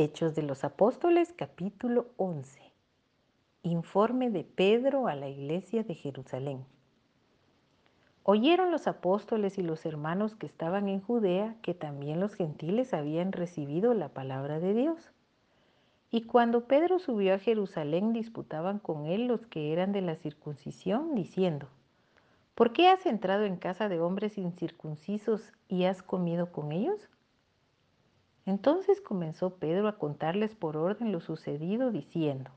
Hechos de los Apóstoles capítulo 11. Informe de Pedro a la iglesia de Jerusalén. Oyeron los apóstoles y los hermanos que estaban en Judea que también los gentiles habían recibido la palabra de Dios. Y cuando Pedro subió a Jerusalén disputaban con él los que eran de la circuncisión, diciendo, ¿por qué has entrado en casa de hombres incircuncisos y has comido con ellos? Entonces comenzó Pedro a contarles por orden lo sucedido, diciendo,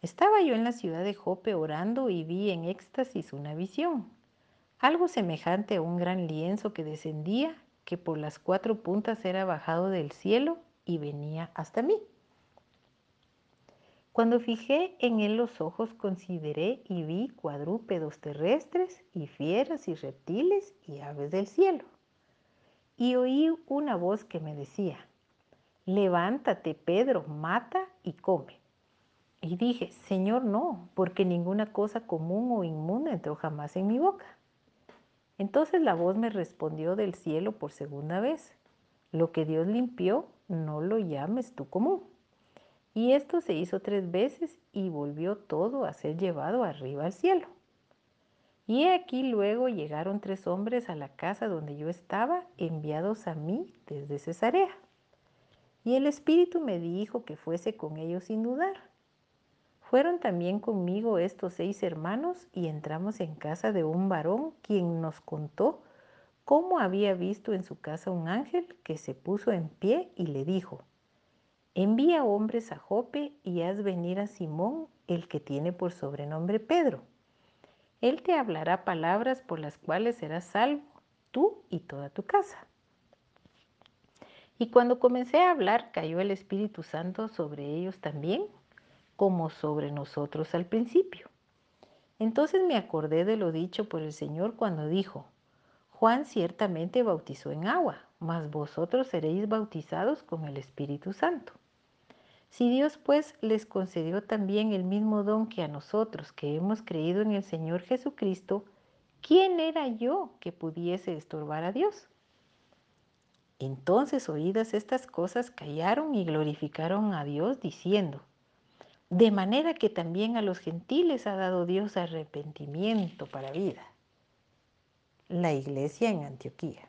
Estaba yo en la ciudad de Jope orando y vi en éxtasis una visión, algo semejante a un gran lienzo que descendía, que por las cuatro puntas era bajado del cielo y venía hasta mí. Cuando fijé en él los ojos, consideré y vi cuadrúpedos terrestres y fieras y reptiles y aves del cielo y oí una voz que me decía, levántate Pedro, mata y come. Y dije, Señor, no, porque ninguna cosa común o inmunda entró jamás en mi boca. Entonces la voz me respondió del cielo por segunda vez, lo que Dios limpió, no lo llames tú común. Y esto se hizo tres veces y volvió todo a ser llevado arriba al cielo. Y aquí luego llegaron tres hombres a la casa donde yo estaba, enviados a mí desde Cesarea. Y el Espíritu me dijo que fuese con ellos sin dudar. Fueron también conmigo estos seis hermanos y entramos en casa de un varón quien nos contó cómo había visto en su casa un ángel que se puso en pie y le dijo, envía hombres a Jope y haz venir a Simón, el que tiene por sobrenombre Pedro él te hablará palabras por las cuales serás salvo, tú y toda tu casa. Y cuando comencé a hablar, cayó el Espíritu Santo sobre ellos también, como sobre nosotros al principio. Entonces me acordé de lo dicho por el Señor cuando dijo, Juan ciertamente bautizó en agua, mas vosotros seréis bautizados con el Espíritu Santo. Si Dios pues les concedió también el mismo don que a nosotros que hemos creído en el Señor Jesucristo, ¿quién era yo que pudiese estorbar a Dios? Entonces oídas estas cosas callaron y glorificaron a Dios diciendo, de manera que también a los gentiles ha dado Dios arrepentimiento para vida. La iglesia en Antioquía.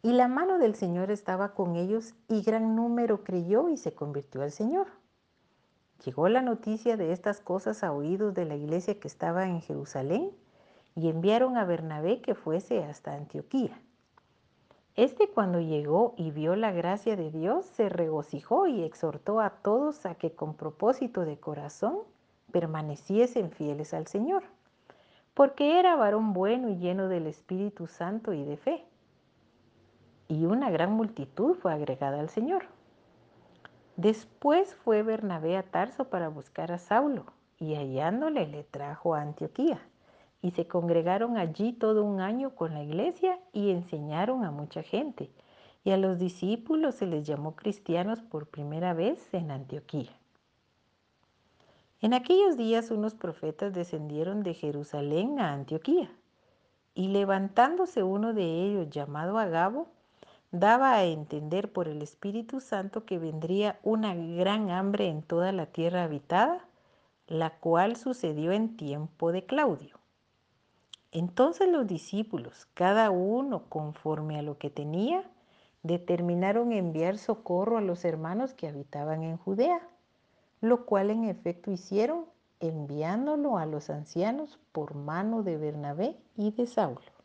Y la mano del Señor estaba con ellos y gran número creyó y se convirtió al Señor. Llegó la noticia de estas cosas a oídos de la iglesia que estaba en Jerusalén y enviaron a Bernabé que fuese hasta Antioquía. Este cuando llegó y vio la gracia de Dios, se regocijó y exhortó a todos a que con propósito de corazón permaneciesen fieles al Señor, porque era varón bueno y lleno del Espíritu Santo y de fe y una gran multitud fue agregada al Señor. Después fue Bernabé a Tarso para buscar a Saulo y hallándole le trajo a Antioquía. Y se congregaron allí todo un año con la iglesia y enseñaron a mucha gente. Y a los discípulos se les llamó cristianos por primera vez en Antioquía. En aquellos días unos profetas descendieron de Jerusalén a Antioquía. Y levantándose uno de ellos llamado Agabo, daba a entender por el Espíritu Santo que vendría una gran hambre en toda la tierra habitada, la cual sucedió en tiempo de Claudio. Entonces los discípulos, cada uno conforme a lo que tenía, determinaron enviar socorro a los hermanos que habitaban en Judea, lo cual en efecto hicieron enviándolo a los ancianos por mano de Bernabé y de Saulo.